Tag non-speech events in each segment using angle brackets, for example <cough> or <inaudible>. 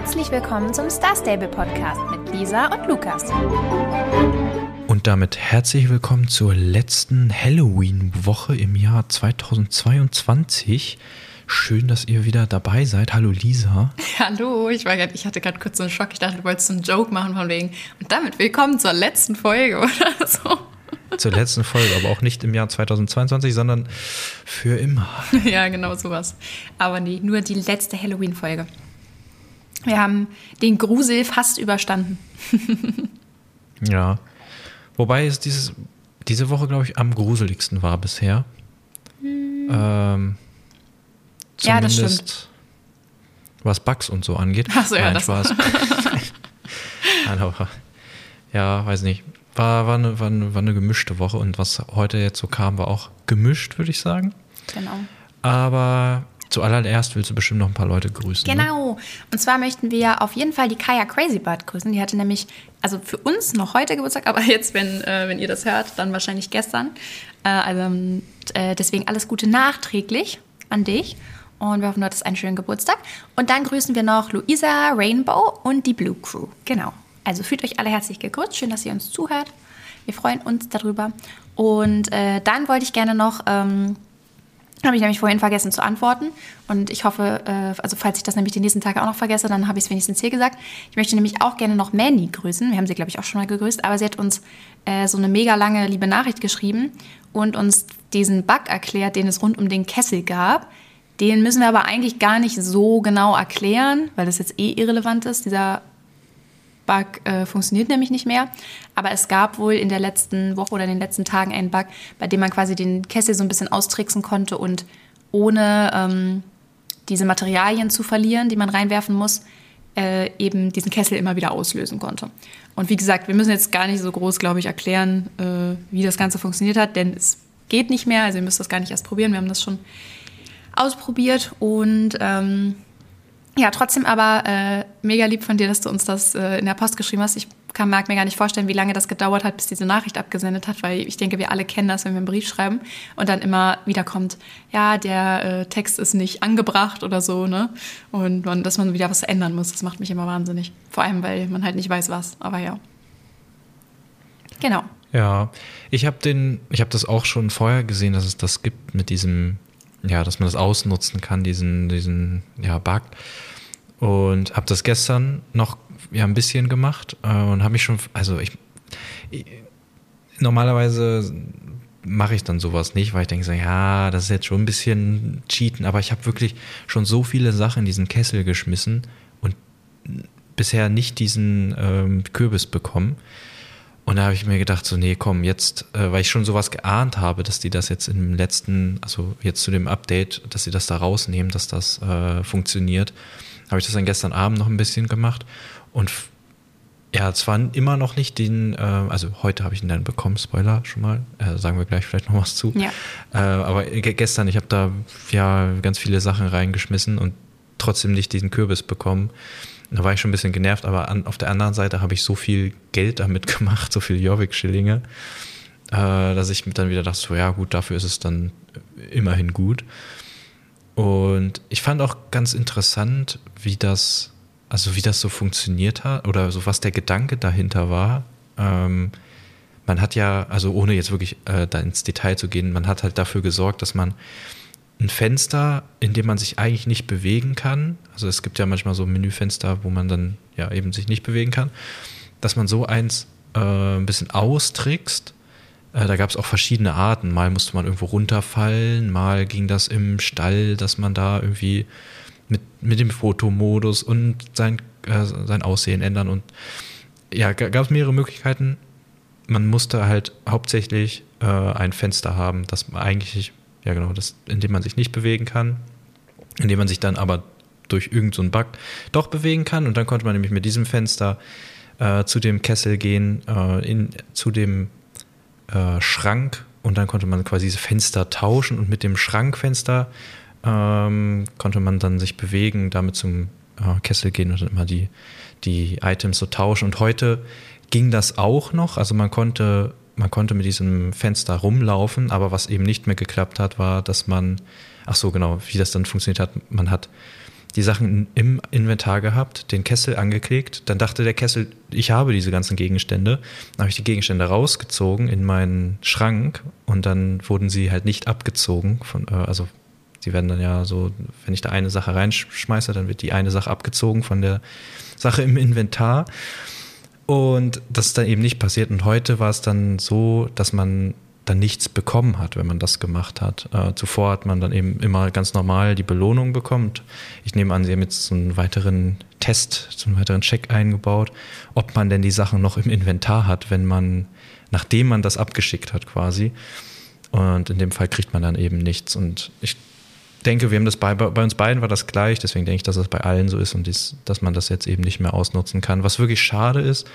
Herzlich willkommen zum Star Stable Podcast mit Lisa und Lukas. Und damit herzlich willkommen zur letzten Halloween-Woche im Jahr 2022. Schön, dass ihr wieder dabei seid. Hallo Lisa. <laughs> Hallo, ich, war grad, ich hatte gerade kurz so einen Schock. Ich dachte, du wolltest einen Joke machen von wegen. Und damit willkommen zur letzten Folge <laughs> oder so. Zur letzten Folge, aber auch nicht im Jahr 2022, sondern für immer. <laughs> Ja, genau sowas. Aber nee, nur die letzte Halloween-Folge. Wir haben den Grusel fast überstanden. <laughs> ja. Wobei es dieses, diese Woche, glaube ich, am gruseligsten war bisher. Hm. Ähm, ja, das stimmt. Was Bugs und so angeht. Ach so, ja, Nein, das Spaß. <laughs> ja, weiß nicht. War, war, eine, war, eine, war eine gemischte Woche und was heute jetzt so kam, war auch gemischt, würde ich sagen. Genau. Aber zuallererst willst du bestimmt noch ein paar Leute grüßen. Ne? Genau. Ne? Und zwar möchten wir auf jeden Fall die Kaya Crazybird grüßen. Die hatte nämlich, also für uns noch heute Geburtstag, aber jetzt, wenn, äh, wenn ihr das hört, dann wahrscheinlich gestern. Äh, also äh, deswegen alles Gute nachträglich an dich. Und wir hoffen, du hattest einen schönen Geburtstag. Und dann grüßen wir noch Luisa, Rainbow und die Blue Crew. Genau. Also fühlt euch alle herzlich gegrüßt. Schön, dass ihr uns zuhört. Wir freuen uns darüber. Und äh, dann wollte ich gerne noch, ähm, habe ich nämlich vorhin vergessen zu antworten. Und ich hoffe, äh, also falls ich das nämlich die nächsten Tage auch noch vergesse, dann habe ich es wenigstens hier gesagt. Ich möchte nämlich auch gerne noch Mandy grüßen. Wir haben sie, glaube ich, auch schon mal gegrüßt. Aber sie hat uns äh, so eine mega lange liebe Nachricht geschrieben und uns diesen Bug erklärt, den es rund um den Kessel gab den müssen wir aber eigentlich gar nicht so genau erklären, weil das jetzt eh irrelevant ist. Dieser Bug äh, funktioniert nämlich nicht mehr. Aber es gab wohl in der letzten Woche oder in den letzten Tagen einen Bug, bei dem man quasi den Kessel so ein bisschen austricksen konnte und ohne ähm, diese Materialien zu verlieren, die man reinwerfen muss, äh, eben diesen Kessel immer wieder auslösen konnte. Und wie gesagt, wir müssen jetzt gar nicht so groß, glaube ich, erklären, äh, wie das Ganze funktioniert hat, denn es geht nicht mehr. Also ihr müsst das gar nicht erst probieren. Wir haben das schon ausprobiert und ähm, ja, trotzdem aber äh, mega lieb von dir, dass du uns das äh, in der Post geschrieben hast. Ich kann, mir gar nicht vorstellen, wie lange das gedauert hat, bis diese Nachricht abgesendet hat, weil ich denke, wir alle kennen das, wenn wir einen Brief schreiben und dann immer wieder kommt, ja, der äh, Text ist nicht angebracht oder so, ne? Und man, dass man wieder was ändern muss, das macht mich immer wahnsinnig. Vor allem, weil man halt nicht weiß, was. Aber ja. Genau. Ja, ich habe den, ich habe das auch schon vorher gesehen, dass es das gibt mit diesem ja, dass man das ausnutzen kann, diesen, diesen ja, Bug. Und habe das gestern noch ja, ein bisschen gemacht äh, und habe mich schon, also ich, ich normalerweise mache ich dann sowas nicht, weil ich denke so, ja, das ist jetzt schon ein bisschen Cheaten, aber ich habe wirklich schon so viele Sachen in diesen Kessel geschmissen und bisher nicht diesen ähm, Kürbis bekommen. Und da habe ich mir gedacht, so, nee, komm, jetzt, äh, weil ich schon sowas geahnt habe, dass die das jetzt im letzten, also jetzt zu dem Update, dass sie das da rausnehmen, dass das äh, funktioniert, habe ich das dann gestern Abend noch ein bisschen gemacht. Und ja, zwar immer noch nicht den, äh, also heute habe ich ihn dann bekommen, Spoiler schon mal, äh, sagen wir gleich vielleicht noch was zu. Ja. Äh, aber gestern, ich habe da ja ganz viele Sachen reingeschmissen und trotzdem nicht diesen Kürbis bekommen. Da war ich schon ein bisschen genervt, aber an, auf der anderen Seite habe ich so viel Geld damit <laughs> gemacht, so viel Jorvik-Schillinge, äh, dass ich dann wieder dachte, so ja gut, dafür ist es dann immerhin gut. Und ich fand auch ganz interessant, wie das, also wie das so funktioniert hat oder so was der Gedanke dahinter war. Ähm, man hat ja, also ohne jetzt wirklich äh, da ins Detail zu gehen, man hat halt dafür gesorgt, dass man ein Fenster, in dem man sich eigentlich nicht bewegen kann. Also es gibt ja manchmal so Menüfenster, wo man dann ja eben sich nicht bewegen kann, dass man so eins äh, ein bisschen austrickst. Äh, da gab es auch verschiedene Arten. Mal musste man irgendwo runterfallen, mal ging das im Stall, dass man da irgendwie mit, mit dem Fotomodus und sein, äh, sein Aussehen ändern und ja, gab es mehrere Möglichkeiten. Man musste halt hauptsächlich äh, ein Fenster haben, das eigentlich ja, genau, das, indem man sich nicht bewegen kann, indem man sich dann aber durch irgendeinen so Bug doch bewegen kann. Und dann konnte man nämlich mit diesem Fenster äh, zu dem Kessel gehen, äh, in, zu dem äh, Schrank und dann konnte man quasi diese Fenster tauschen und mit dem Schrankfenster ähm, konnte man dann sich bewegen, damit zum äh, Kessel gehen und dann immer die, die Items so tauschen. Und heute ging das auch noch, also man konnte man konnte mit diesem Fenster rumlaufen, aber was eben nicht mehr geklappt hat, war, dass man, ach so genau, wie das dann funktioniert hat, man hat die Sachen im Inventar gehabt, den Kessel angeklickt. Dann dachte der Kessel, ich habe diese ganzen Gegenstände. Dann habe ich die Gegenstände rausgezogen in meinen Schrank und dann wurden sie halt nicht abgezogen. Von, äh, also sie werden dann ja so, wenn ich da eine Sache reinschmeiße, dann wird die eine Sache abgezogen von der Sache im Inventar. Und das ist dann eben nicht passiert. Und heute war es dann so, dass man dann nichts bekommen hat, wenn man das gemacht hat. Äh, zuvor hat man dann eben immer ganz normal die Belohnung bekommen. Ich nehme an, Sie haben jetzt so einen weiteren Test, so einen weiteren Check eingebaut, ob man denn die Sachen noch im Inventar hat, wenn man, nachdem man das abgeschickt hat quasi. Und in dem Fall kriegt man dann eben nichts. Und ich denke, wir haben das bei, bei uns beiden war das gleich, deswegen denke ich, dass das bei allen so ist und dies, dass man das jetzt eben nicht mehr ausnutzen kann. Was wirklich schade ist,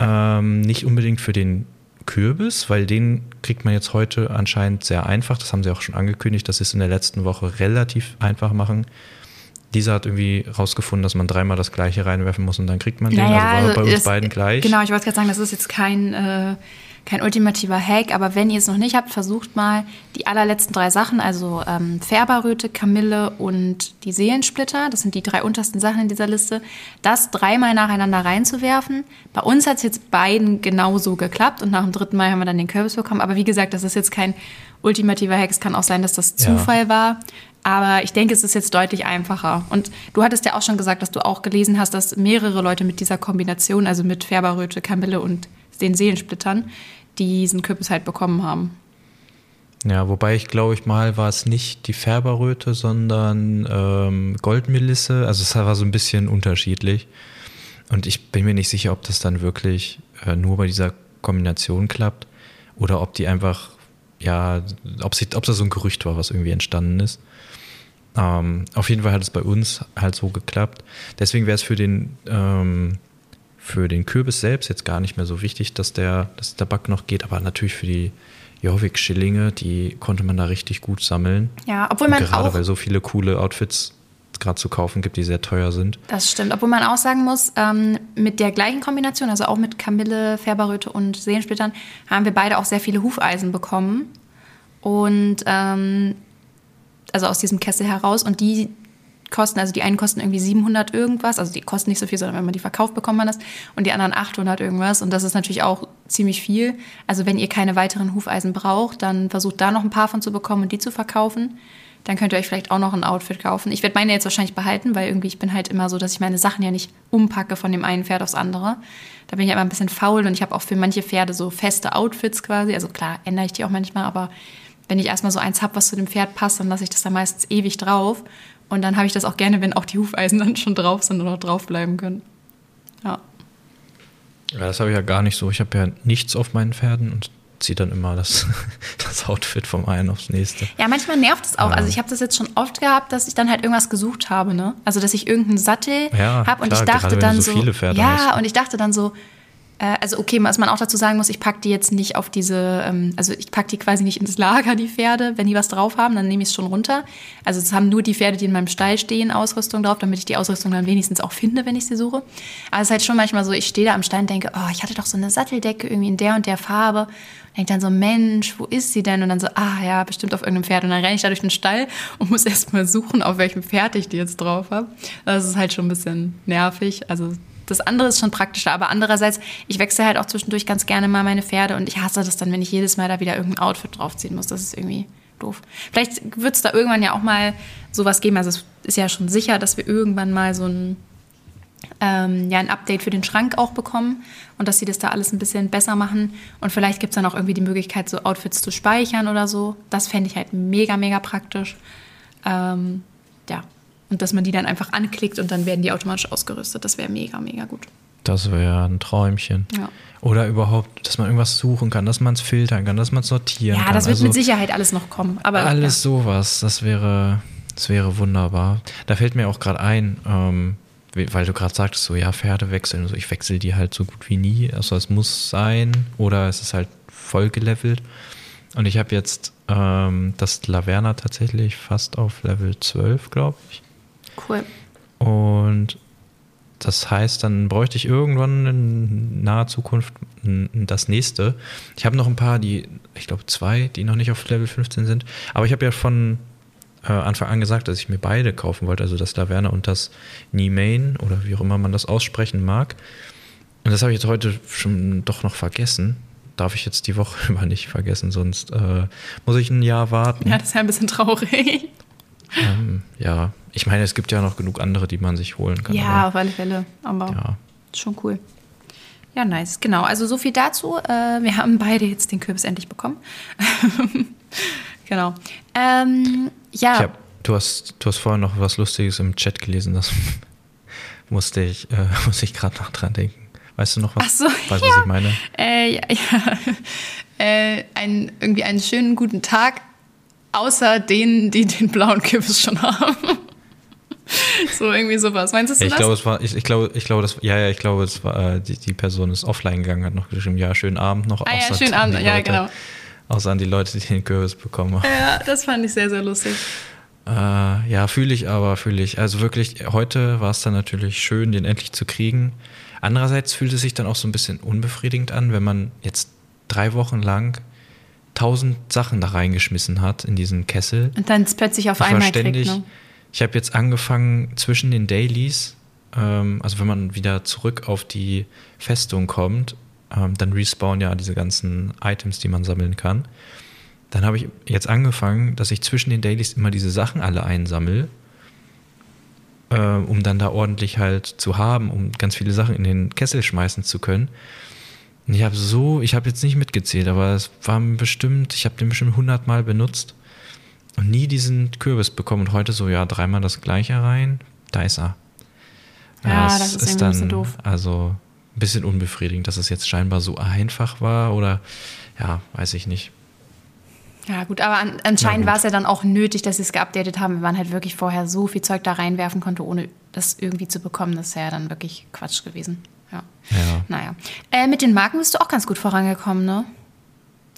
ähm, nicht unbedingt für den Kürbis, weil den kriegt man jetzt heute anscheinend sehr einfach. Das haben sie auch schon angekündigt, dass sie es in der letzten Woche relativ einfach machen. Dieser hat irgendwie rausgefunden, dass man dreimal das gleiche reinwerfen muss und dann kriegt man naja, den. Also war also bei uns beiden gleich. Genau, ich wollte gerade sagen, das ist jetzt kein, äh, kein ultimativer Hack, aber wenn ihr es noch nicht habt, versucht mal die allerletzten drei Sachen, also ähm, Färberröte, Kamille und die Seelensplitter, das sind die drei untersten Sachen in dieser Liste, das dreimal nacheinander reinzuwerfen. Bei uns hat es jetzt beiden genauso geklappt und nach dem dritten Mal haben wir dann den Kürbis bekommen. Aber wie gesagt, das ist jetzt kein ultimativer Hack. Es kann auch sein, dass das Ja. Zufall war. Aber ich denke, es ist jetzt deutlich einfacher. Und du hattest ja auch schon gesagt, dass du auch gelesen hast, dass mehrere Leute mit dieser Kombination, also mit Färberröte, Kamille und den Seelensplittern, diesen Kürbis halt bekommen haben. Ja, wobei ich glaube ich mal war es nicht die Färberröte, sondern ähm, Goldmelisse. Also es war so ein bisschen unterschiedlich. Und ich bin mir nicht sicher, ob das dann wirklich äh, nur bei dieser Kombination klappt oder ob die einfach, ja, ob, sie, ob das so ein Gerücht war, was irgendwie entstanden ist. Ähm, auf jeden Fall hat es bei uns halt so geklappt. Deswegen wäre es für den, ähm, für den Kürbis selbst jetzt gar nicht mehr so wichtig, dass der, dass der Bug noch geht, aber natürlich für die Jorvik-Schillinge, die konnte man da richtig gut sammeln. Ja, obwohl Und man gerade auch weil so viele coole Outfits gerade zu kaufen gibt, die sehr teuer sind. Das stimmt, obwohl man auch sagen muss, ähm, mit der gleichen Kombination, also auch mit Kamille, Färberröte und Seelensplittern, haben wir beide auch sehr viele Hufeisen bekommen. Und ähm, also aus diesem Kessel heraus. Und die kosten, also die einen kosten irgendwie 700 irgendwas, also die kosten nicht so viel, sondern wenn man die verkauft, bekommt man das. Und die anderen 800 irgendwas. Und das ist natürlich auch ziemlich viel. Also wenn ihr keine weiteren Hufeisen braucht, dann versucht da noch ein paar von zu bekommen und die zu verkaufen. Dann könnt ihr euch vielleicht auch noch ein Outfit kaufen. Ich werde meine jetzt wahrscheinlich behalten, weil irgendwie ich bin halt immer so, dass ich meine Sachen ja nicht umpacke von dem einen Pferd aufs andere. Da bin ich immer ein bisschen faul und ich habe auch für manche Pferde so feste Outfits quasi. Also klar, ändere ich die auch manchmal, aber wenn ich erstmal so eins habe, was zu dem Pferd passt, dann lasse ich das da meistens ewig drauf. Und dann habe ich das auch gerne, wenn auch die Hufeisen <laughs> dann schon drauf sind und auch drauf bleiben können. Ja. Ja, das habe ich ja gar nicht so. Ich habe ja nichts auf meinen Pferden und ziehe dann immer das, <laughs> das Outfit vom einen aufs nächste. Ja, manchmal nervt es auch. Ja. Also ich habe das jetzt schon oft gehabt, dass ich dann halt irgendwas gesucht habe, ne? Also dass ich irgendeinen Sattel Ja, habe und klar, ich dachte dann so so, viele Pferde ja, hast. und ich dachte dann so, also okay, was man auch dazu sagen muss, ich packe die jetzt nicht auf diese, ähm, also ich packe die quasi nicht ins Lager, die Pferde. Wenn die was drauf haben, dann nehme ich es schon runter. Also es haben nur die Pferde, die in meinem Stall stehen, Ausrüstung drauf, damit ich die Ausrüstung dann wenigstens auch finde, wenn ich sie suche. Aber es ist halt schon manchmal so, ich stehe da am Stall und denke, oh, ich hatte doch so eine Satteldecke irgendwie in der und der Farbe. Und denke dann so, Mensch, wo ist sie denn? Und dann so, ah ja, bestimmt auf irgendeinem Pferd. Und dann renne ich da durch den Stall und muss erst mal suchen, auf welchem Pferd ich die jetzt drauf habe. Das ist halt schon ein bisschen nervig. Also das andere ist schon praktischer, aber andererseits, ich wechsle halt auch zwischendurch ganz gerne mal meine Pferde und ich hasse das dann, wenn ich jedes Mal da wieder irgendein Outfit draufziehen muss. Das ist irgendwie doof. Vielleicht wird es da irgendwann ja auch mal sowas geben. Also es ist ja schon sicher, dass wir irgendwann mal so ein, ähm, ja, ein Update für den Schrank auch bekommen und dass sie das da alles ein bisschen besser machen. Und vielleicht gibt es dann auch irgendwie die Möglichkeit, so Outfits zu speichern oder so. Das fände ich halt mega, mega praktisch. Ähm, ja. Und dass man die dann einfach anklickt und dann werden die automatisch ausgerüstet. Das wäre mega, mega gut. Das wäre ein Träumchen. Ja. Oder überhaupt, dass man irgendwas suchen kann, dass man es filtern kann, dass man es sortieren Ja, kann. das wird Also mit Sicherheit alles noch kommen. Aber alles sowas, das wäre, das wäre wunderbar. Da fällt mir auch gerade ein, ähm, weil du gerade sagtest, so ja, Pferde wechseln. Also ich wechsle die halt so gut wie nie. Also es muss sein oder es ist halt voll gelevelt. Und ich habe jetzt ähm, das Laverna tatsächlich fast auf Level 12, glaube ich. Cool. Und das heißt, dann bräuchte ich irgendwann in naher Zukunft das nächste. Ich habe noch ein paar, die, ich glaube zwei, die noch nicht auf Level 15 sind. Aber ich habe ja von äh, Anfang an gesagt, dass ich mir beide kaufen wollte, also das Laverne und das Niemain oder wie auch immer man das aussprechen mag. Und das habe ich jetzt heute schon doch noch vergessen. Darf ich jetzt die Woche <laughs> über nicht vergessen, sonst äh, muss ich ein Jahr warten. Ja, das ist ja ein bisschen traurig. Ähm, ja, ich meine, es gibt ja noch genug andere, die man sich holen kann. Ja, auf alle Fälle. Aber ja. schon cool. Ja, nice. Genau. Also so viel dazu. Äh, wir haben beide jetzt den Kürbis endlich bekommen. <laughs> genau. Ähm, ja. Ich hab, du, hast, du hast vorhin noch was Lustiges im Chat gelesen, das <laughs> musste ich, äh, <laughs> muss ich gerade noch dran denken. Weißt du noch was? Ach so, weißt, ja. was ich meine? Äh, ja, ja. Äh, ein, irgendwie einen schönen guten Tag, außer denen, die den blauen Kürbis schon haben. <laughs> so irgendwie sowas. Meinst du Ja, ich das? glaube, es war, ich, ich glaube, ich glaube, das, ja, ja, ich glaube, es war, äh, die, die Person ist offline gegangen, hat noch geschrieben, ja, schönen Abend noch. ah ja, schönen Abend. Ja, Leute, genau. Außer an die Leute, die den Kürbis bekommen haben. Ja, das fand ich sehr, sehr lustig. Äh, ja, fühle ich aber, fühle ich. Also wirklich, heute war es dann natürlich schön, den endlich zu kriegen. Andererseits fühlt es sich dann auch so ein bisschen unbefriedigend an, wenn man jetzt drei Wochen lang tausend Sachen da reingeschmissen hat in diesen Kessel. Und dann plötzlich auf einmal kriegt. Ne? Ich habe jetzt angefangen zwischen den Dailies, ähm, also wenn man wieder zurück auf die Festung kommt, ähm, dann respawnen ja diese ganzen Items, die man sammeln kann. Dann habe ich jetzt angefangen, dass ich zwischen den Dailies immer diese Sachen alle einsammle, äh, um dann da ordentlich halt zu haben, um ganz viele Sachen in den Kessel schmeißen zu können. Und ich habe so, ich habe jetzt nicht mitgezählt, aber es waren bestimmt, ich habe den bestimmt 100 Mal benutzt und nie diesen Kürbis bekommen. Und heute so, ja, dreimal das gleiche rein, da ist er. Ja, es das ist irgendwie ein bisschen doof. Also ein bisschen unbefriedigend, dass es jetzt scheinbar so einfach war oder ja, weiß ich nicht. Ja, gut, aber an, anscheinend war es ja dann auch nötig, dass sie es geupdatet haben, wenn man halt wirklich vorher so viel Zeug da reinwerfen konnte, ohne das irgendwie zu bekommen. Das wäre ja dann wirklich Quatsch gewesen. Ja. Ja. Naja. Äh, mit den Marken bist du auch ganz gut vorangekommen, ne?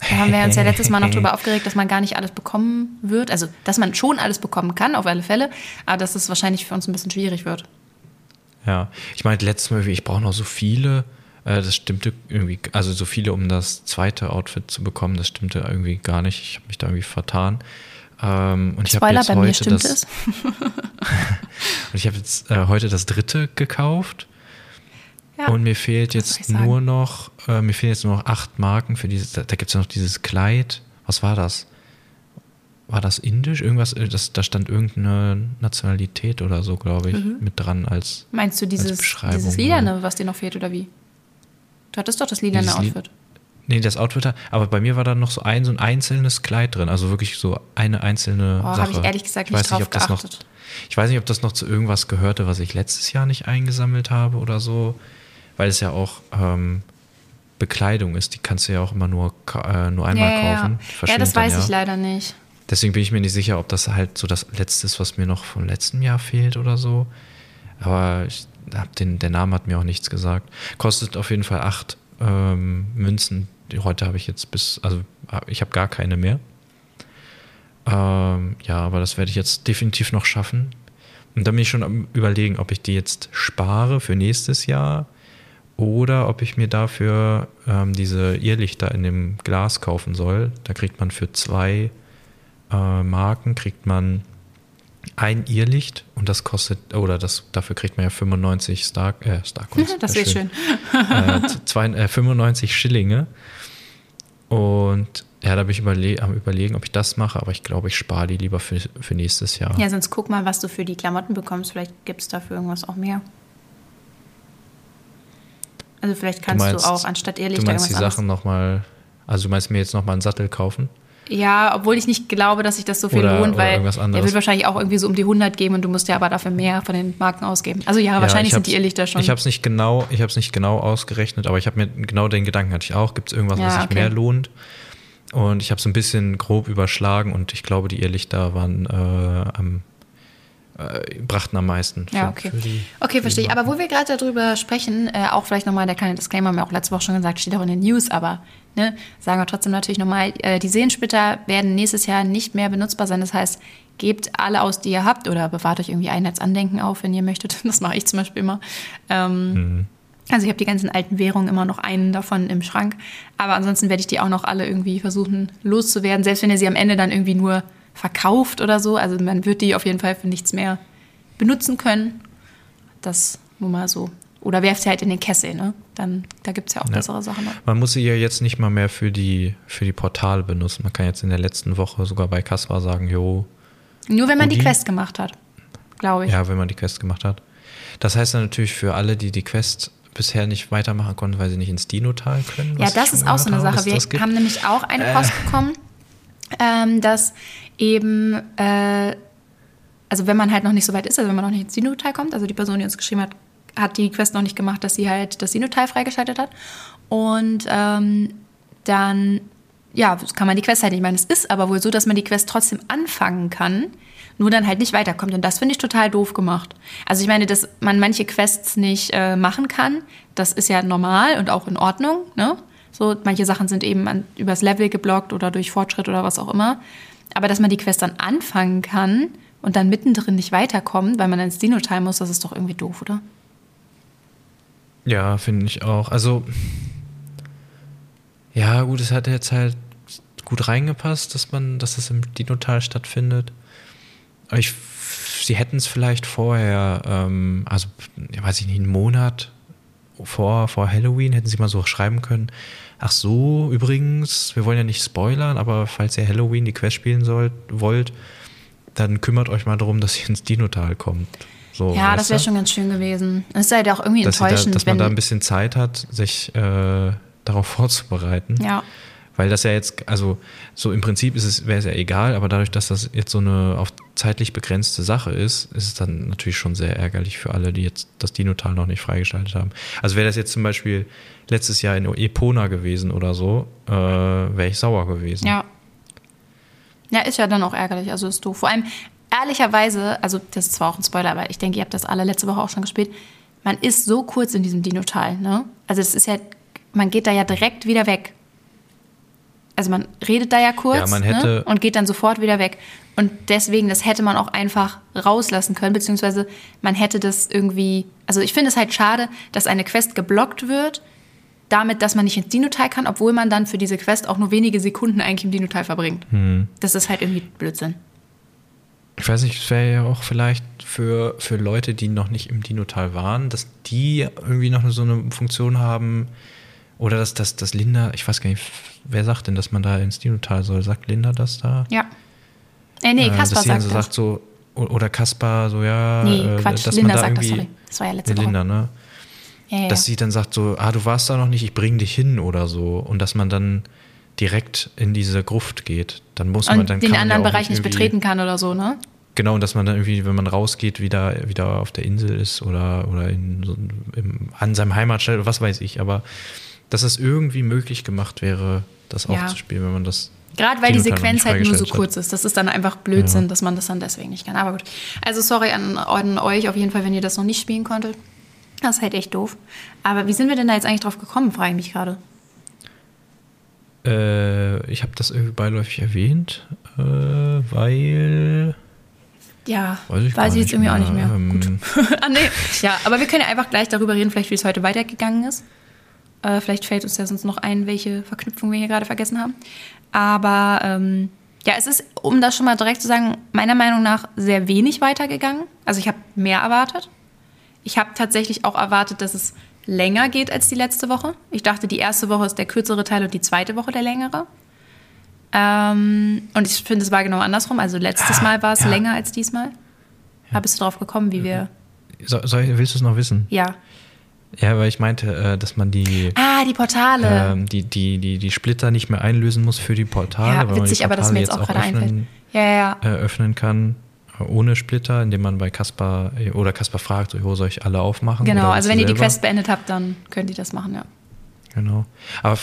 Da haben wir uns ja letztes Mal noch drüber <laughs> aufgeregt, dass man gar nicht alles bekommen wird. Also, dass man schon alles bekommen kann, auf alle Fälle, aber dass es wahrscheinlich für uns ein bisschen schwierig wird. Ja, ich meinte letztes Mal, ich brauche noch so viele. Äh, Das stimmte irgendwie, also so viele, um das zweite Outfit zu bekommen, das stimmte irgendwie gar nicht. Ich habe mich da irgendwie vertan. Ähm, Und ich habe Spoiler, jetzt bei mir heute stimmt das, es. <laughs> Und ich habe jetzt äh, heute das dritte gekauft. Ja. Und mir fehlt jetzt ich nur noch, äh, mir fehlen jetzt nur noch acht Marken für dieses, da, da gibt es ja noch dieses Kleid. Was war das? War das indisch? Irgendwas, äh, das, da stand irgendeine Nationalität oder so, glaube ich, Mhm. mit dran als. Meinst du dieses, dieses Lilane, was dir noch fehlt, oder wie? Du hattest doch das lilane Dieses Li- Outfit. Nee, das Outfit, aber bei mir war da noch so ein, so ein einzelnes Kleid drin, also wirklich so eine einzelne Oh, Sache. habe ich ehrlich gesagt weiß nicht drauf ob das noch, geachtet. Ich weiß nicht, ob das noch zu irgendwas gehörte, was ich letztes Jahr nicht eingesammelt habe oder so, weil es ja auch ähm, Bekleidung ist, die kannst du ja auch immer nur, äh, nur einmal ja, ja, kaufen. ja. Ja, das dann weiß ich leider nicht. Deswegen bin ich mir nicht sicher, ob das halt so das Letzte ist, was mir noch vom letzten Jahr fehlt oder so. Aber ich hab den, der Name hat mir auch nichts gesagt. Kostet auf jeden Fall acht ähm, Münzen. Heute habe ich jetzt bis, also hab- ich habe gar keine mehr. Ähm, ja, aber das werde ich jetzt definitiv noch schaffen. Und dann bin ich schon am überlegen, ob ich die jetzt spare für nächstes Jahr oder ob ich mir dafür ähm, diese Irrlichter in dem Glas kaufen soll. Da kriegt man für zwei äh, Marken kriegt man ein Irrlicht und das kostet, oder das, dafür kriegt man ja 95 Star, äh, Starcoins. <laughs> Das wär wird schön. äh, zwei, äh, 95 Schillinge. Und ja, da bin ich überle am überlegen, ob ich das mache, aber ich glaube, ich spare die lieber für, für nächstes Jahr. Ja, sonst guck mal, was du für die Klamotten bekommst. Vielleicht gibt es dafür irgendwas auch mehr. Also vielleicht kannst du, meinst- auch anstatt du Irrlichter meinst die irgendwas Sachen nochmal, also du meinst mir jetzt nochmal einen Sattel kaufen? Ja, obwohl ich nicht glaube, dass sich das so viel Oder- lohnt, oder weil der wird wahrscheinlich auch irgendwie so um die 100 geben und du musst ja aber dafür mehr von den Marken ausgeben. Also ja, wahrscheinlich ich sind die Irrlichter schon. Ich habe es nicht genau, ich habe es nicht genau ausgerechnet, aber ich habe mir genau den Gedanken hatte ich auch. Gibt es irgendwas, Ja, was sich okay. mehr lohnt? Und ich habe es ein bisschen grob überschlagen und ich glaube, die Irrlichter waren äh, am äh, brachten am meisten. Ja, für- okay. für die- okay, verstehe ich. Aber wo wir gerade darüber sprechen, äh, auch vielleicht nochmal der kleine Disclaimer, haben wir auch letzte Woche schon gesagt, steht auch in den News, aber ne, sagen wir trotzdem natürlich nochmal, äh, die Seelensplitter werden nächstes Jahr nicht mehr benutzbar sein. Das heißt, gebt alle aus, die ihr habt oder bewahrt euch irgendwie ein als Andenken auf, wenn ihr möchtet. <laughs> Das mache ich zum Beispiel immer. Ähm, Also ich habe die ganzen alten Währungen immer noch einen davon im Schrank. Aber ansonsten werde ich die auch noch alle irgendwie versuchen loszuwerden. Selbst wenn ihr sie am Ende dann irgendwie nur verkauft oder so. Also man wird die auf jeden Fall für nichts mehr benutzen können. Das nur mal so. Oder werft sie halt in den Kessel, ne? Dann, da gibt es ja auch Ja. bessere Sachen. Man muss sie ja jetzt nicht mal mehr für die, für die Portale benutzen. Man kann jetzt in der letzten Woche sogar bei Kaspar sagen, jo, Nur wenn man die die- Quest gemacht hat, glaube ich. ja, wenn man die Quest gemacht hat. Das heißt dann natürlich für alle, die die Quest bisher nicht weitermachen konnten, weil sie nicht ins Dinotal können. Ja, das ist auch so eine Sache. Wir haben nämlich auch eine Post bekommen, ähm, dass eben, äh, also wenn man halt noch nicht so weit ist, also wenn man noch nicht ins Sinoteil kommt, also die Person, die uns geschrieben hat, hat die Quest noch nicht gemacht, dass sie halt das Sinoteil freigeschaltet hat. Und ähm, dann, ja, kann man die Quest halt nicht machen. Es ist aber wohl so, dass man die Quest trotzdem anfangen kann, nur dann halt nicht weiterkommt. Und das finde ich total doof gemacht. Also ich meine, dass man manche Quests nicht äh, machen kann, das ist ja normal und auch in Ordnung. Ne? So, manche Sachen sind eben an, übers Level geblockt oder durch Fortschritt oder was auch immer. Aber dass man die Quest dann anfangen kann und dann mittendrin nicht weiterkommt, weil man ins Dino-Teil muss, das ist doch irgendwie doof, oder? Ja, finde ich auch. Also, ja, gut, es hat jetzt halt gut reingepasst, dass man, dass das im Dinotal stattfindet. Aber ich, sie hätten es vielleicht vorher, ähm, also, weiß ich nicht, einen Monat vor, vor Halloween hätten sie mal so schreiben können. Ach so, übrigens, wir wollen ja nicht spoilern, aber falls ihr Halloween die Quest spielen sollt, wollt, dann kümmert euch mal darum, dass ihr ins Dinotal kommt. So, Ja, das wäre schon ganz schön gewesen. Es ist halt auch irgendwie dass, sie da, enttäuschend, dass man da ein bisschen Zeit hat, sich äh, darauf <laughs> vorzubereiten. ja. Weil das ja jetzt, also so im Prinzip ist es, wäre es ja egal, aber dadurch, dass das jetzt so eine auf zeitlich begrenzte Sache ist, ist es dann natürlich schon sehr ärgerlich für alle, die jetzt das Dinotal noch nicht freigeschaltet haben. Also wäre das jetzt zum Beispiel letztes Jahr in Epona gewesen oder so, äh, wäre ich sauer gewesen. Ja. Ja, ist ja dann auch ärgerlich. Also ist doof. Vor allem, ehrlicherweise, also das ist zwar auch ein Spoiler, aber ich denke, ihr habt das alle letzte Woche auch schon gespielt. Man ist so kurz in diesem Dino-Tal, ne? Also es ist ja, man geht da ja direkt wieder weg. Also man redet da ja kurz Ja, ne? und geht dann sofort wieder weg. Und deswegen, das hätte man auch einfach rauslassen können, beziehungsweise man hätte das irgendwie, also ich finde es halt schade, dass eine Quest geblockt wird, damit, dass man nicht ins Dinotal kann, obwohl man dann für diese Quest auch nur wenige Sekunden eigentlich im Dinotal verbringt. Hm. Das ist halt irgendwie Blödsinn. Ich weiß nicht, es wäre ja auch vielleicht für, für Leute, die noch nicht im Dinotal waren, dass die irgendwie noch so eine Funktion haben. Oder dass, dass, dass Linda, ich weiß gar nicht, wer sagt denn, dass man da ins Dinotal soll? Sagt Linda das da? Ja. Äh, nee, Äh, Kaspar dann sagt so das. sagt so, oder Kaspar so, ja. nee, äh, Quatsch, dass Linda man da sagt das, sorry. Das war ja letzte Nee, Woche. Linda, ne? Ja, ja, Dass sie dann sagt so, ah, du warst da noch nicht, ich bring dich hin oder so. Und dass man dann direkt in diese Gruft geht. Dann muss man, Und dann den man anderen ja Bereich nicht betreten kann oder so, ne? Genau, und dass man dann irgendwie, wenn man rausgeht, wieder, wieder auf der Insel ist oder, oder in, so, im, an seinem Heimatstelle, was weiß ich, aber dass es irgendwie möglich gemacht wäre, das auch Ja. zu spielen, wenn man das. Gerade weil die Sequenz halt nur so kurz ist. Das ist dann einfach Blödsinn, Ja. dass man das dann deswegen nicht kann. Aber gut. Also sorry an, an euch auf jeden Fall, wenn ihr das noch nicht spielen konntet. Das ist halt echt doof. Aber wie sind wir denn da jetzt eigentlich drauf gekommen, frage ich mich gerade. Äh, ich habe das irgendwie beiläufig erwähnt, äh, weil. Ja, Weiß ich weiß ich jetzt irgendwie auch nicht mehr. Ähm, Gut. <laughs> ah, nee. Ja, aber wir können ja einfach gleich darüber reden, vielleicht wie es heute weitergegangen ist. Äh, vielleicht fällt uns ja sonst noch ein, welche Verknüpfung wir hier gerade vergessen haben. Aber ähm, ja, es ist, um das schon mal direkt zu sagen, meiner Meinung nach sehr wenig weitergegangen. Also ich habe mehr erwartet. Ich habe tatsächlich auch erwartet, dass es länger geht als die letzte Woche. Ich dachte, die erste Woche ist der kürzere Teil und die zweite Woche der längere. Ähm, und ich finde, es war genau andersrum. Also letztes Mal war es ja. länger als diesmal. Da bist du drauf gekommen, wie wir. So, soll, willst du es noch wissen? Ja. Ja, weil ich meinte, äh, dass man die, Ah, die Portale. ähm, die, die, die, die Splitter nicht mehr einlösen muss für die Portale. ja, weil man die witzig, aber das mir jetzt auch gerade einfällt. öffnen, Ja, ja, ja. äh, öffnen kann, äh, ohne Splitter, indem man bei Kaspar äh, oder Kaspar fragt, jo, soll ich alle aufmachen? Genau, also wenn ihr die? Quest beendet habt, dann könnt ihr das machen, ja. Genau. Aber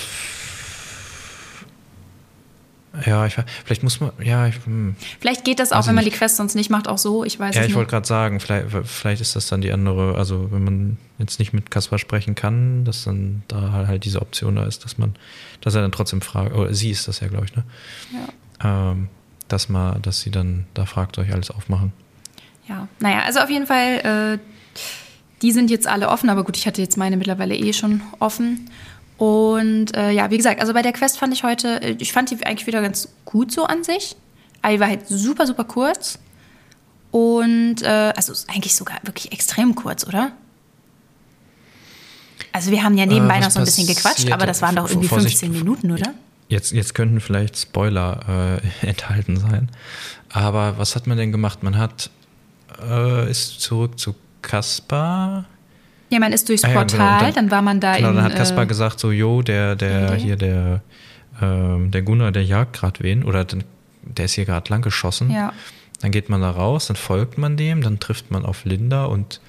ja, ich, vielleicht muss man, ja, ich, hm. Vielleicht geht das auch, ich wenn man die. Quest sonst nicht macht, auch so. Ich weiß ja ich wollte gerade sagen, vielleicht, vielleicht ist das dann die andere, also wenn man jetzt nicht mit Kaspar sprechen kann, dass dann da halt diese Option da ist, dass man, dass er dann trotzdem fragt, oder sie ist das ja, glaube ich, ne? Ja. Ähm, dass man, dass sie dann da fragt, soll ich alles aufmachen? Ja, naja, also auf jeden Fall, äh, die sind jetzt alle offen, aber gut, ich hatte jetzt meine mittlerweile eh schon offen. Und äh, ja, wie gesagt, also bei der Quest fand ich heute, äh, ich fand die eigentlich wieder ganz gut so an sich. Aber die war halt super, super kurz. Und, äh, also eigentlich sogar wirklich extrem kurz, oder? Also wir haben ja nebenbei Äh, noch so ein bisschen gequatscht, aber das waren doch irgendwie Vorsicht. 15 Minuten, oder? Jetzt, jetzt könnten vielleicht Spoiler äh, <laughs> enthalten sein. Aber was hat man denn gemacht? Man hat äh, ist zurück zu Kaspar. Ja, man ist durchs Ah ja, genau, Portal, und dann- dann, war man da Genau, in. dann hat Kaspar äh, gesagt, so, jo, der, der, hier, der, ähm, der Gunnar, der jagt gerade wen, oder der ist hier gerade lang geschossen. Ja. Dann geht man da raus, dann folgt man dem, dann trifft man auf Linda und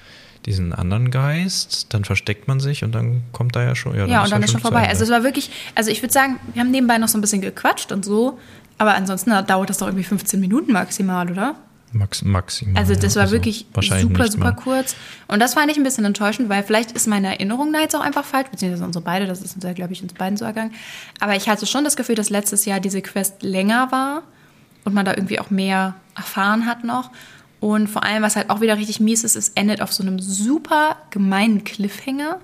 diesen anderen Geist, dann versteckt man sich und dann kommt da ja schon. Ja, und er dann ist schon vorbei. Also es war wirklich, also ich würde sagen, wir haben nebenbei noch so ein bisschen gequatscht und so, aber ansonsten dauert das doch irgendwie 15 Minuten maximal, oder? Max, maximal. Also das war wirklich wahrscheinlich super, super kurz. Und das fand ich ein bisschen enttäuschend, weil vielleicht ist meine Erinnerung da jetzt auch einfach falsch, beziehungsweise unsere beide, das ist uns ja, glaube ich, uns beiden so ergangen. Aber ich hatte schon das Gefühl, dass letztes Jahr diese Quest länger war und man da irgendwie auch mehr erfahren hat noch. Und vor allem, was halt auch wieder richtig mies ist, es endet auf so einem super gemeinen Cliffhanger.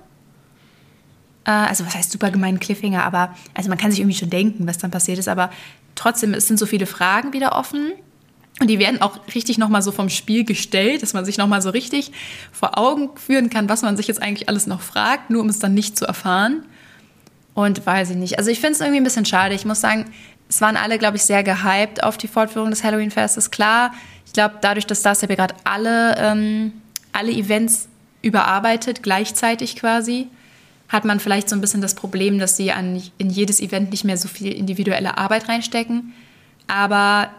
Äh, also was heißt super gemeinen Cliffhanger, aber also man kann sich irgendwie schon denken, was dann passiert ist, aber trotzdem, es sind so viele Fragen wieder offen. Und die werden auch richtig nochmal so vom Spiel gestellt, dass man sich nochmal so richtig vor Augen führen kann, was man sich jetzt eigentlich alles noch fragt, nur um es dann nicht zu erfahren. Und weiß ich nicht. Also ich finde es irgendwie ein bisschen schade. Ich muss sagen, es waren alle, glaube ich, sehr gehypt auf die Fortführung des Halloween-Festes. Klar, ich glaube, dadurch, dass Star Stable gerade alle, ähm, alle Events überarbeitet, gleichzeitig quasi, hat man vielleicht so ein bisschen das Problem, dass sie an, in jedes Event nicht mehr so viel individuelle Arbeit reinstecken. Aber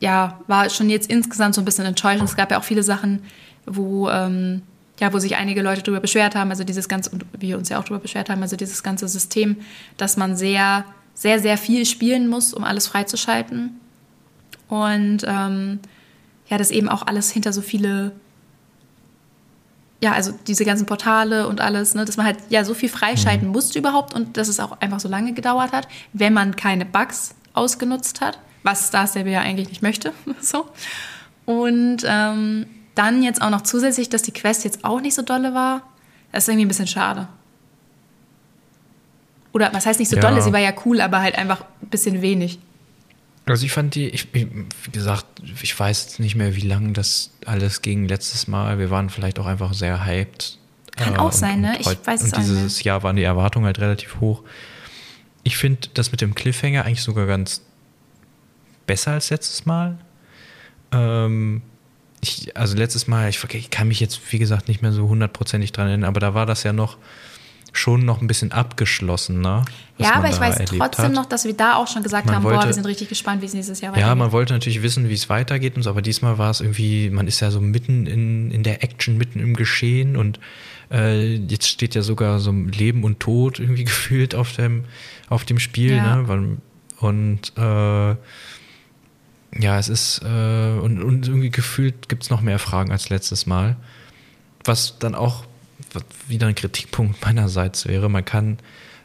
ja, war schon jetzt insgesamt so ein bisschen enttäuschend. Es gab ja auch viele Sachen, wo, ähm, ja, wo sich einige Leute darüber beschwert haben, also dieses ganze, und wir uns ja auch darüber beschwert haben, also dieses ganze System, dass man sehr, sehr, sehr viel spielen muss, um alles freizuschalten. Und ähm, ja, dass eben auch alles hinter so viele, ja, also diese ganzen Portale und alles, ne, dass man halt ja so viel freischalten musste überhaupt und dass es auch einfach so lange gedauert hat, wenn man keine Bugs ausgenutzt hat, was Star Stable ja eigentlich nicht möchte. <laughs> so. Und ähm, dann jetzt auch noch zusätzlich, dass die Quest jetzt auch nicht so dolle war, das ist irgendwie ein bisschen schade. Oder was heißt nicht so Ja. dolle, sie war ja cool, aber halt einfach ein bisschen wenig. Also ich fand die, ich, wie gesagt, ich weiß nicht mehr, wie lange das alles ging letztes Mal. Wir waren vielleicht auch einfach sehr hyped. Kann Äh, auch und- sein, ne? und Ich heut- weiß es Und auch nicht dieses Jahr waren die Erwartungen halt relativ hoch. Ich finde das mit dem Cliffhanger eigentlich sogar ganz besser als letztes Mal. Ähm, ich, also letztes Mal, ich, ich kann mich jetzt, wie gesagt, nicht mehr so hundertprozentig dran erinnern, aber da war das ja noch schon noch ein bisschen abgeschlossener. was Ja, aber ich weiß trotzdem hat. noch, dass wir da auch schon gesagt Man haben, boah, wollte- wir sind richtig gespannt, wie es nächstes Jahr Ja, weitergeht. man wollte natürlich wissen, wie es weitergeht und so, aber diesmal war es irgendwie, man ist ja so mitten in, in der Action, mitten im Geschehen und äh, jetzt steht ja sogar so Leben und Tod irgendwie <laughs> gefühlt auf dem, auf dem Spiel, Ja. ne? Und äh, ja, es ist, äh, und, und irgendwie gefühlt gibt es noch mehr Fragen als letztes Mal. Was dann auch wieder ein Kritikpunkt <laughs> meinerseits wäre, man kann,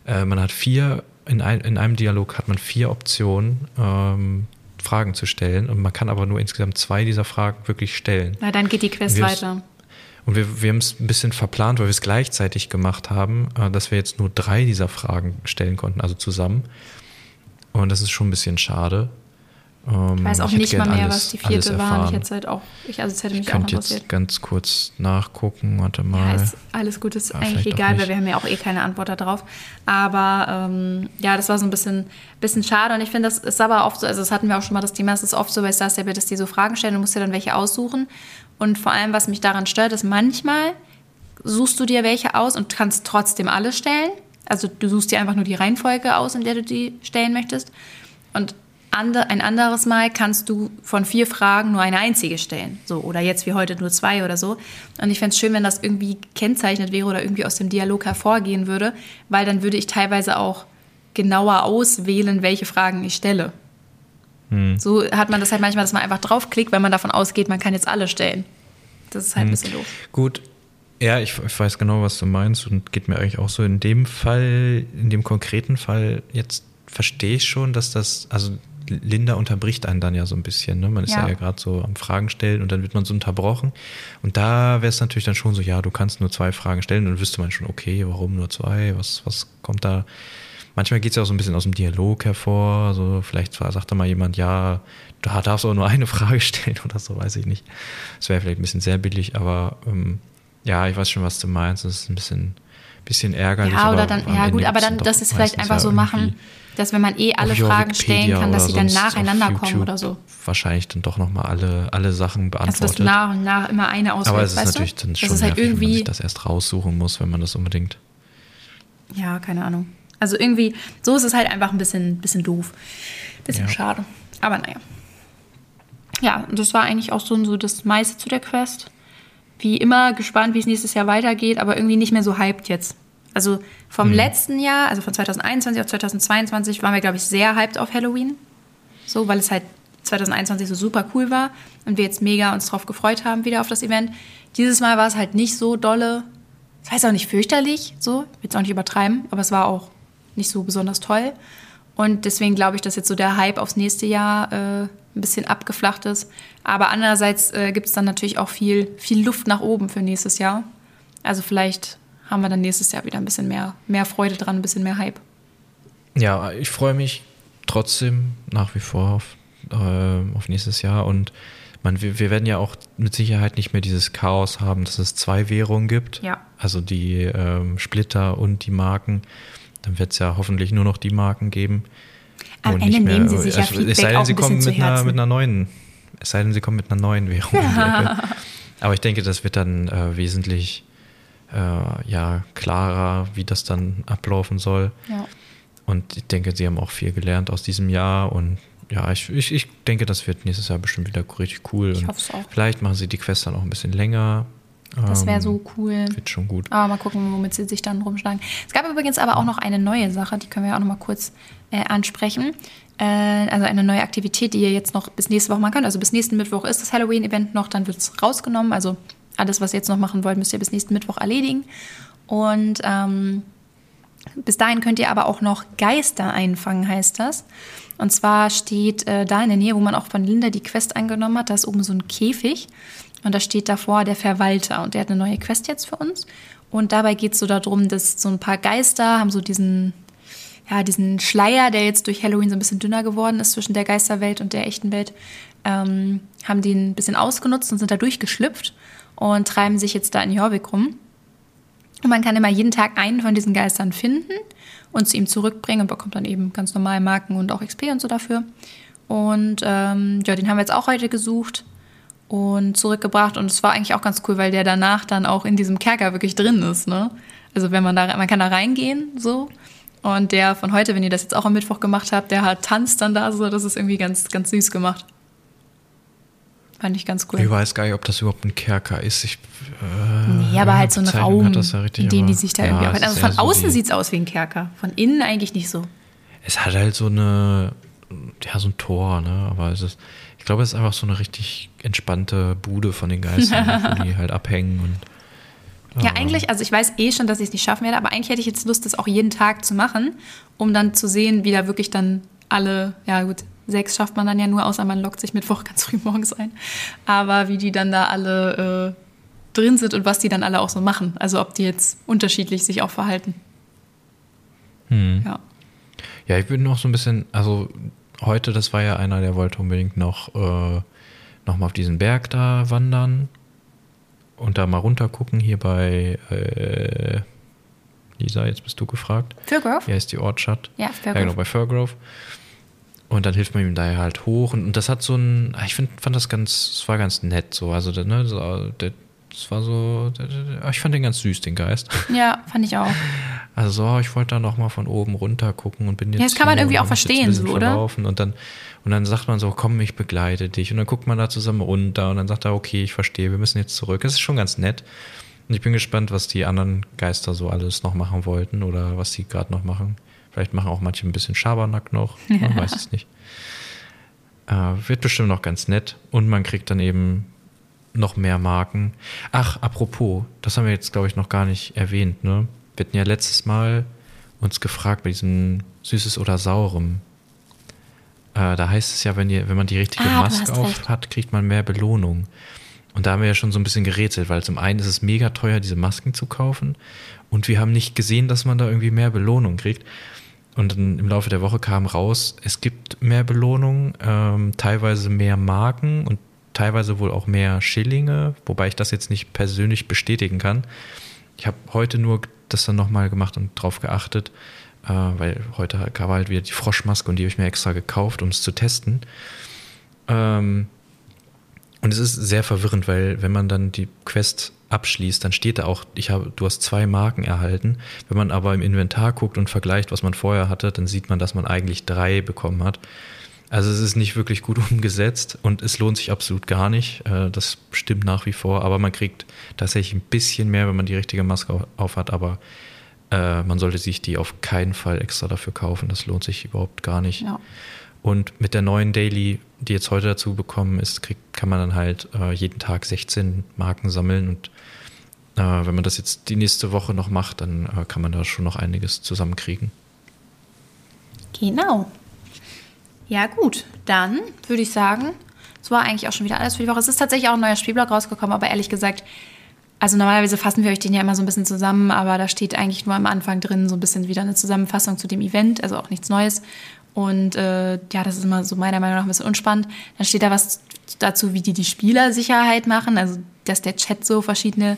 äh, man hat vier, in, ein, in einem Dialog hat man vier Optionen, ähm, Fragen zu stellen und man kann aber nur insgesamt zwei dieser Fragen wirklich stellen. Na, dann geht die Quest weiter. Und wir, wir haben es ein bisschen verplant, weil wir es gleichzeitig gemacht haben, äh, dass wir jetzt nur drei dieser Fragen stellen konnten, also zusammen. Und das ist schon ein bisschen schade. Ähm, Ich weiß auch hätte nicht mal mehr, alles- was die vierte war. Ich hätte halt auch, ich, also es hätte Ich mich auch könnte jetzt ganz kurz nachgucken, warte Ja, mal. ist alles gut, ist Ja, eigentlich vielleicht auch egal, weil wir haben ja auch eh keine Antwort darauf. Aber ähm, ja, das war so ein bisschen, bisschen schade und ich finde, das ist aber oft so, also das hatten wir auch schon mal das Thema, es ist oft so bei Star Stable, dass die so Fragen stellen, du musst dir dann welche aussuchen. Und vor allem, was mich daran stört, ist manchmal suchst du dir welche aus und kannst trotzdem alle stellen. Also du suchst dir einfach nur die Reihenfolge aus, in der du die stellen möchtest. Und ande, ein anderes Mal kannst du von vier Fragen nur eine einzige stellen. So, oder jetzt wie heute nur zwei oder so. Und ich fände es schön, wenn das irgendwie kennzeichnet wäre oder irgendwie aus dem Dialog hervorgehen würde, weil dann würde ich teilweise auch genauer auswählen, welche Fragen ich stelle. So hat man das halt manchmal, dass man einfach draufklickt, weil man davon ausgeht, man kann jetzt alle stellen. Das ist halt ein bisschen doof. Gut, ja, ich, ich weiß genau, was du meinst und geht mir eigentlich auch so. In dem Fall, in dem konkreten Fall, jetzt verstehe ich schon, dass das, also Linda unterbricht einen dann ja so ein bisschen. Ne? Man ist ja, Ja. ja gerade so am Fragen stellen und dann wird man so unterbrochen. Und da wäre es natürlich dann schon so, ja, du kannst nur zwei Fragen stellen und dann wüsste man schon, okay, warum nur zwei, was, was kommt da manchmal geht es ja auch so ein bisschen aus dem Dialog hervor. So, vielleicht sagt da mal jemand, ja, da darfst du auch nur eine <laughs> Frage stellen oder so, weiß ich nicht. Das wäre vielleicht ein bisschen sehr billig, aber ähm, ja, ich weiß schon, was du meinst. Das ist ein bisschen, bisschen ärgerlich. Ja, oder dann, ja gut, aber dann, dass es vielleicht einfach so machen, dass wenn man eh alle Fragen stellen kann, dass sie dann nacheinander kommen oder so. Wahrscheinlich dann doch nochmal alle, alle Sachen beantwortet. Also dass nach und nach immer eine auswählt, Aber es ist natürlich du? dann schon halt nervig, wenn man sich das erst raussuchen muss, wenn man das unbedingt... Ja, keine Ahnung. Also irgendwie, so ist es halt einfach ein bisschen, bisschen doof. Bisschen ja. schade. Aber naja. Ja, und das war eigentlich auch so, so das meiste zu der Quest wie immer gespannt, wie es nächstes Jahr weitergeht, aber irgendwie nicht mehr so hyped jetzt. Also vom mhm. letzten Jahr, also von 2021 auf 2022, waren wir, glaube ich, sehr hyped auf Halloween. So, weil es halt 2021 so super cool war und wir jetzt mega uns drauf gefreut haben, wieder auf das Event. Dieses Mal war es halt nicht so dolle. Das heißt auch nicht fürchterlich, so, ich will es auch nicht übertreiben, aber es war auch nicht so besonders toll. Und deswegen glaube ich, dass jetzt so der Hype aufs nächste Jahr äh, ein bisschen abgeflacht ist. Aber andererseits äh, gibt es dann natürlich auch viel, viel Luft nach oben für nächstes Jahr. Also vielleicht haben wir dann nächstes Jahr wieder ein bisschen mehr, mehr Freude dran, ein bisschen mehr Hype. Ja, ich freue mich trotzdem nach wie vor auf, äh, auf nächstes Jahr und man, wir, wir, werden ja auch mit Sicherheit nicht mehr dieses Chaos haben, dass es zwei Währungen gibt. Ja. Also die ähm, Splitter und die Marken. Dann wird es ja hoffentlich nur noch die Marken geben. Am Ende mehr, nehmen sie sich also, ja Feedback Es sei denn, sie kommen mit einer, mit einer neuen, es sei denn, sie kommen mit einer neuen <laughs> Währung. Ja. Aber ich denke, das wird dann äh, wesentlich äh, ja, klarer, wie das dann ablaufen soll. Ja. Und ich denke, sie haben auch viel gelernt aus diesem Jahr und ja, ich, ich, ich denke, das wird nächstes Jahr bestimmt wieder richtig cool. Ich hoffe es auch. Vielleicht machen sie die Quest dann auch ein bisschen länger. Das wäre so cool. Wird schon gut. Aber mal gucken, womit sie sich dann rumschlagen. Es gab übrigens aber auch noch eine neue Sache, die können wir auch noch mal kurz äh, ansprechen. Äh, also eine neue Aktivität, die ihr jetzt noch bis nächste Woche machen könnt. Also bis nächsten Mittwoch ist das Halloween-Event noch, dann wird es rausgenommen. Also alles, was ihr jetzt noch machen wollt, müsst ihr bis nächsten Mittwoch erledigen. Und ähm, bis dahin könnt ihr aber auch noch Geister einfangen, heißt das. Und zwar steht äh, da in der Nähe, wo man auch von Linda die Quest eingenommen hat, da ist oben so ein Käfig. Und da steht davor der Verwalter und der hat eine neue Quest jetzt für uns. Und dabei geht es so darum, dass so ein paar Geister haben so diesen, ja, diesen Schleier, der jetzt durch Halloween so ein bisschen dünner geworden ist zwischen der Geisterwelt und der echten Welt, ähm, haben den ein bisschen ausgenutzt und sind da durchgeschlüpft und treiben sich jetzt da in Jorvik rum. Und man kann immer jeden Tag einen von diesen Geistern finden und zu ihm zurückbringen und bekommt dann eben ganz normal Marken und auch XP und so dafür. Und ähm, ja, den haben wir jetzt auch heute gesucht und zurückgebracht. Und es war eigentlich auch ganz cool, weil der danach dann auch in diesem Kerker wirklich drin ist. Ne? Also wenn man da, man kann da reingehen so. Und der von heute, wenn ihr das jetzt auch am Mittwoch gemacht habt, der hat tanzt dann da so. Das ist irgendwie ganz, ganz süß gemacht. Fand ich ganz cool. Ich weiß gar nicht, ob das überhaupt ein Kerker ist. Ich, äh, nee, aber halt so ein Raum, ja richtig, in dem die sich da ja, irgendwie auch. Also von außen so sieht es aus wie ein Kerker, von innen eigentlich nicht so. Es hat halt so eine, ja, so ein Tor, ne? Aber es ist, ich glaube, es ist einfach so eine richtig entspannte Bude von den Geistern, <laughs> wo die halt abhängen und. Ja, eigentlich, also ich weiß eh schon, dass ich es nicht schaffen werde, aber eigentlich hätte ich jetzt Lust, das auch jeden Tag zu machen, um dann zu sehen, wie da wirklich dann alle, ja gut, sechs schafft man dann ja nur, außer man lockt sich Mittwoch ganz früh morgens ein. Aber wie die dann da alle äh, drin sind und was die dann alle auch so machen. Also ob die jetzt unterschiedlich sich auch verhalten. Hm. Ja. Ja, ich bin noch so ein bisschen, also heute, das war ja einer, der wollte unbedingt noch, äh, noch mal auf diesen Berg da wandern und da mal runter gucken hier bei äh, Lisa, jetzt bist du gefragt. Fairgrove? Hier ist die Ortschaft. Ja, Fairgrove. Ja, genau, bei Fairgrove. Und dann hilft man ihm da halt hoch. Und, und das hat so ein, ich find, fand das ganz, es war ganz nett so. Also, ne, so, der, das war so, ich fand den ganz süß, den Geist. <laughs> Ja, fand ich auch. Also ich wollte da noch mal von oben runter gucken und bin jetzt. Ja, das kann man irgendwie auch verstehen, so, oder? Und dann, und dann sagt man so, komm, ich begleite dich. Und dann guckt man da zusammen runter und dann sagt er, okay, ich verstehe, wir müssen jetzt zurück. Das ist schon ganz nett. Und ich bin gespannt, was die anderen Geister so alles noch machen wollten oder was sie gerade noch machen. Vielleicht machen auch manche ein bisschen Schabernack noch. <laughs> Man weiß es nicht. Äh, wird bestimmt noch ganz nett. Und man kriegt dann eben noch mehr Marken. Ach, apropos, das haben wir jetzt, glaube ich, noch gar nicht erwähnt. Ne? Wir hatten ja letztes Mal uns gefragt bei diesem Süßes oder Saurem. Äh, da heißt es ja, wenn, ihr, wenn man die richtige ah, Maske auf hat, kriegt man mehr Belohnung. Und da haben wir ja schon so ein bisschen gerätselt, weil zum einen ist es mega teuer, diese Masken zu kaufen. Und wir haben nicht gesehen, dass man da irgendwie mehr Belohnung kriegt. Und dann im Laufe der Woche kam raus, es gibt mehr Belohnungen, ähm, teilweise mehr Marken und teilweise wohl auch mehr Schillinge, wobei ich das jetzt nicht persönlich bestätigen kann. Ich habe heute nur das dann nochmal gemacht und drauf geachtet, äh, weil heute war halt wieder die Froschmaske und die habe ich mir extra gekauft, um es zu testen. Ähm, und es ist sehr verwirrend, weil wenn man dann die Quest abschließt, dann steht da auch, ich habe, du hast zwei Marken erhalten. Wenn man aber im Inventar guckt und vergleicht, was man vorher hatte, dann sieht man, dass man eigentlich drei bekommen hat. Also es ist nicht wirklich gut <laughs> umgesetzt und es lohnt sich absolut gar nicht. Äh, das stimmt nach wie vor, aber man kriegt tatsächlich ein bisschen mehr, wenn man die richtige Maske auf hat, aber äh, man sollte sich die auf keinen Fall extra dafür kaufen. Das lohnt sich überhaupt gar nicht. Ja. Und mit der neuen Daily, die jetzt heute dazu bekommen ist, kriegt, kann man dann halt äh, jeden Tag 16 Marken sammeln. Und äh, wenn man das jetzt die nächste Woche noch macht, dann äh, kann man da schon noch einiges zusammenkriegen. Genau. Ja, gut. Dann würde ich sagen, es war eigentlich auch schon wieder alles für die Woche. Es ist tatsächlich auch ein neuer Spielblock rausgekommen, aber ehrlich gesagt, also normalerweise fassen wir euch den ja immer so ein bisschen zusammen, aber da steht eigentlich nur am Anfang drin so ein bisschen wieder eine Zusammenfassung zu dem Event, also auch nichts Neues. Und äh, ja, das ist immer so meiner Meinung nach ein bisschen unspannend. Dann steht da was dazu, wie die die Spielersicherheit machen, also dass der Chat so verschiedene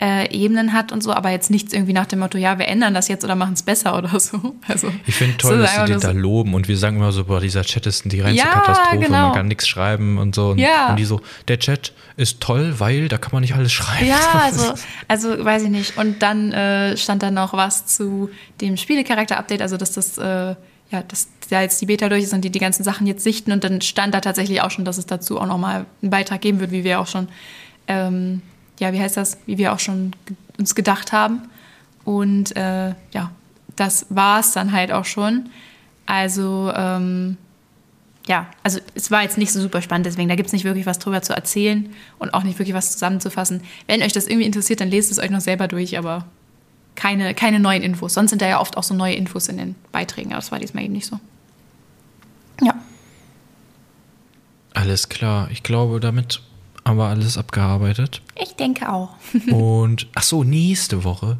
äh, Ebenen hat und so, aber jetzt nichts irgendwie nach dem Motto, ja, wir ändern das jetzt oder machen es besser oder so. <laughs> Also, ich finde toll, so dass sie den so da loben und wir sagen immer so, boah, dieser Chat ist die reinste ja, Katastrophe, genau. man kann nichts schreiben und so. Und, ja. und die so, der Chat ist toll, weil da kann man nicht alles schreiben. Ja, <laughs> also, also weiß ich nicht. Und dann äh, stand da noch was zu dem Spielecharakter-Update, also dass das äh, ja, dass da jetzt die Beta durch ist und die die ganzen Sachen jetzt sichten und dann stand da tatsächlich auch schon, dass es dazu auch nochmal einen Beitrag geben wird, wie wir auch schon, ähm, ja, wie heißt das, wie wir auch schon uns gedacht haben. Und äh, ja, das war es dann halt auch schon. Also, ähm, ja, also es war jetzt nicht so super spannend, deswegen da gibt es nicht wirklich was drüber zu erzählen und auch nicht wirklich was zusammenzufassen. Wenn euch das irgendwie interessiert, dann lest es euch noch selber durch, aber keine, keine neuen Infos. Sonst sind da ja oft auch so neue Infos in den Beiträgen, aber das war diesmal eben nicht so. Ja. Alles klar. Ich glaube, damit haben wir alles abgearbeitet. Ich denke auch. <laughs> Und ach so, nächste Woche.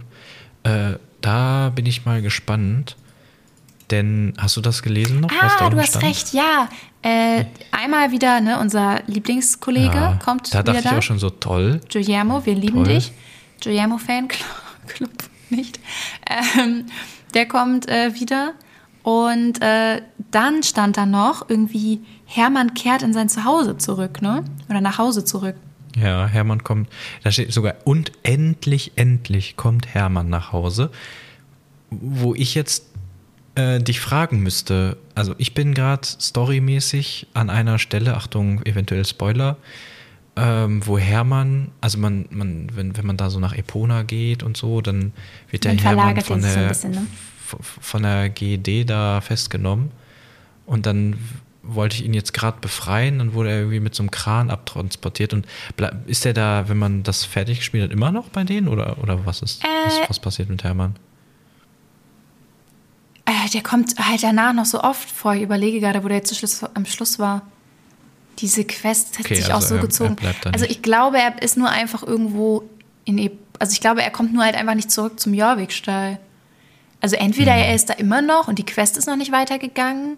Äh, da bin ich mal gespannt. Denn hast du das gelesen noch? Ah, du hast stand? recht, ja. Äh, einmal wieder, ne, unser Lieblingskollege ja, kommt. Da dachte ich auch schon so toll. Guillermo, wir lieben toll. dich. Guillermo Fanclub. <laughs> nicht. Ähm, der kommt äh, wieder. Und äh, dann stand da noch irgendwie, Hermann kehrt in sein Zuhause zurück, ne? Oder nach Hause zurück. Ja, Hermann kommt, da steht sogar, und endlich, endlich kommt Hermann nach Hause. Wo ich jetzt äh, dich fragen müsste, also ich bin gerade storymäßig an einer Stelle, Achtung, eventuell Spoiler, ähm, wo Hermann, also man, man, wenn, wenn man da so nach Epona geht und so, dann wird der Hermann von der, bisschen, ne? von der GED da festgenommen. Und dann wollte ich ihn jetzt gerade befreien, dann wurde er irgendwie mit so einem Kran abtransportiert. Und ist der da, wenn man das fertig gespielt hat, immer noch bei denen? Oder, oder was ist, äh, was, was passiert mit Hermann? Äh, der kommt halt danach noch so oft vor. Ich überlege gerade, wo der jetzt am Schluss war diese Quest hat okay, sich also auch so er, gezogen. Er also ich glaube, er ist nur einfach irgendwo in. E also ich glaube, er kommt nur halt einfach nicht zurück zum Jorvik-Stall. Also entweder hm. er ist da immer noch und die Quest ist noch nicht weitergegangen.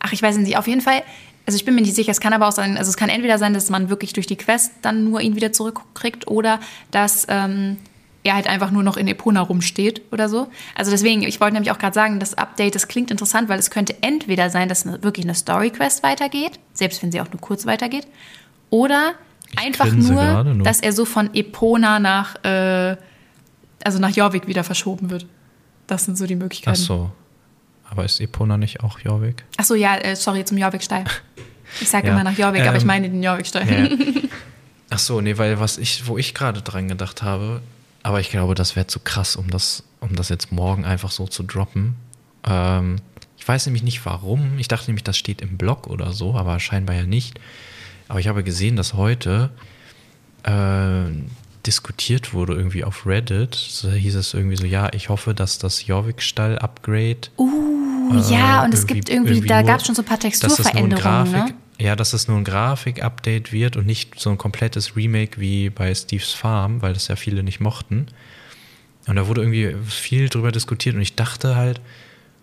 Ach, ich weiß nicht. Auf jeden Fall. Also ich bin mir nicht sicher. Es kann aber auch sein. Also es kann entweder sein, dass man wirklich durch die Quest dann nur ihn wieder zurückkriegt oder dass ähm, er halt einfach nur noch in Epona rumsteht oder so. Also deswegen, ich wollte nämlich auch gerade sagen, das Update, das klingt interessant, weil es könnte entweder sein, dass wirklich eine Story-Quest weitergeht, selbst wenn sie auch nur kurz weitergeht, oder ich einfach nur, nur, dass er so von Epona nach, äh, also nach Jorvik wieder verschoben wird. Das sind so die Möglichkeiten. Ach so. Aber ist Epona nicht auch Jorvik? Ach so, ja, äh, sorry, zum Jorvik-Steil. Ich sage <laughs> ja. immer nach Jorvik, ähm, aber ich ähm, meine den Jorvik-Steil. Ja. <laughs> Ach so, nee, weil was ich, wo ich gerade dran gedacht habe, aber ich glaube, das wäre zu krass, um das, um das jetzt morgen einfach so zu droppen. Ähm, ich weiß nämlich nicht warum. Ich dachte nämlich, das steht im Blog oder so, aber scheinbar ja nicht. Aber ich habe gesehen, dass heute äh, diskutiert wurde irgendwie auf Reddit. So hieß es irgendwie so, ja, ich hoffe, dass das Jorvik-Stall-Upgrade. Uh, äh, ja, und es gibt irgendwie, irgendwie da gab es schon so ein paar Texturveränderungen. Grafik, ne? Ja, dass es nur ein Grafik-Update wird und nicht so ein komplettes Remake wie bei Steve's Farm, weil das ja viele nicht mochten. Und da wurde irgendwie viel drüber diskutiert und ich dachte halt,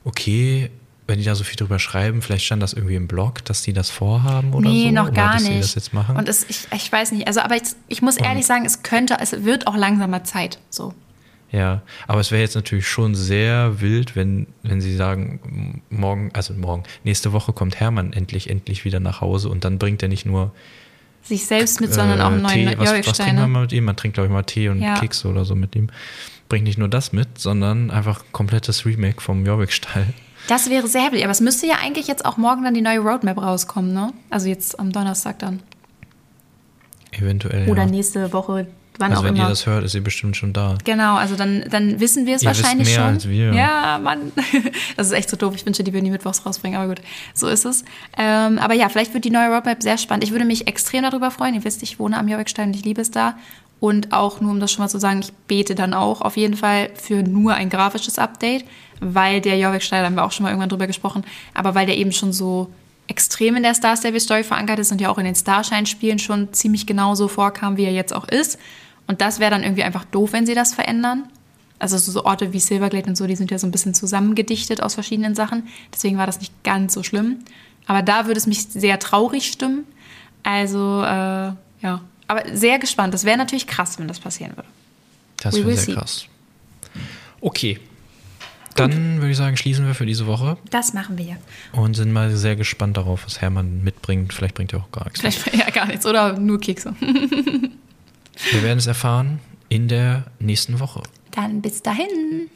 okay, wenn die da so viel drüber schreiben, vielleicht stand das irgendwie im Blog, dass die das vorhaben oder nee, so. noch oder gar dass nicht. Jetzt machen. Und es, ich, ich weiß nicht. Also, aber ich, ich muss ehrlich sagen, es könnte, es wird auch langsamer Zeit. So. Ja, aber es wäre jetzt natürlich schon sehr wild, wenn, wenn sie sagen, morgen, also morgen, nächste Woche kommt Hermann endlich, endlich wieder nach Hause und dann bringt er nicht nur Sich selbst mit, sondern äh, auch einen neuen Tee, was, was trinkt man mal mit ihm? Man trinkt, glaube ich, mal Tee und Ja. Kekse oder so mit ihm. Bringt nicht nur das mit, sondern einfach komplettes Remake vom Jorvik-Stall. Das wäre sehr wild. Aber es müsste ja eigentlich jetzt auch morgen dann die neue Roadmap rauskommen, ne? Also jetzt am Donnerstag dann. Eventuell. Oder ja. nächste Woche, wann Also wenn immer. ihr das hört, ist sie bestimmt schon da. Genau, also dann, dann wissen wir es Ihr wisst wahrscheinlich mehr schon. als wir. Ja, Mann. <laughs> Das ist echt so doof. Ich wünschte, die würden die Mittwochs rausbringen, aber gut, so ist es. Ähm, aber ja, vielleicht wird die neue Roadmap sehr spannend. Ich würde mich extrem darüber freuen. Ihr wisst, ich wohne am Jorvikstein und ich liebe es da. Und auch nur, um das schon mal zu sagen, ich bete dann auch auf jeden Fall für nur ein grafisches Update, weil der Jorvikstein, da haben wir auch schon mal irgendwann drüber gesprochen, aber weil der eben schon so extrem in der Star Stable Story verankert ist und ja auch in den Starshine-Spielen schon ziemlich genau so vorkam, wie er jetzt auch ist. Und das wäre dann irgendwie einfach doof, wenn sie das verändern. Also so Orte wie Silverglade und so, die sind ja so ein bisschen zusammengedichtet aus verschiedenen Sachen. Deswegen war das nicht ganz so schlimm. Aber da würde es mich sehr traurig stimmen. Also, äh, ja. Aber sehr gespannt. Das wäre natürlich krass, wenn das passieren würde. Das wäre sehr see. krass. Okay. Dann würde ich sagen, schließen wir für diese Woche Das machen wir. und sind mal sehr gespannt darauf, was Hermann mitbringt. Vielleicht bringt er auch gar nichts. Vielleicht ja gar nichts. Oder nur Kekse. Wir werden es erfahren in der nächsten Woche. Dann bis dahin.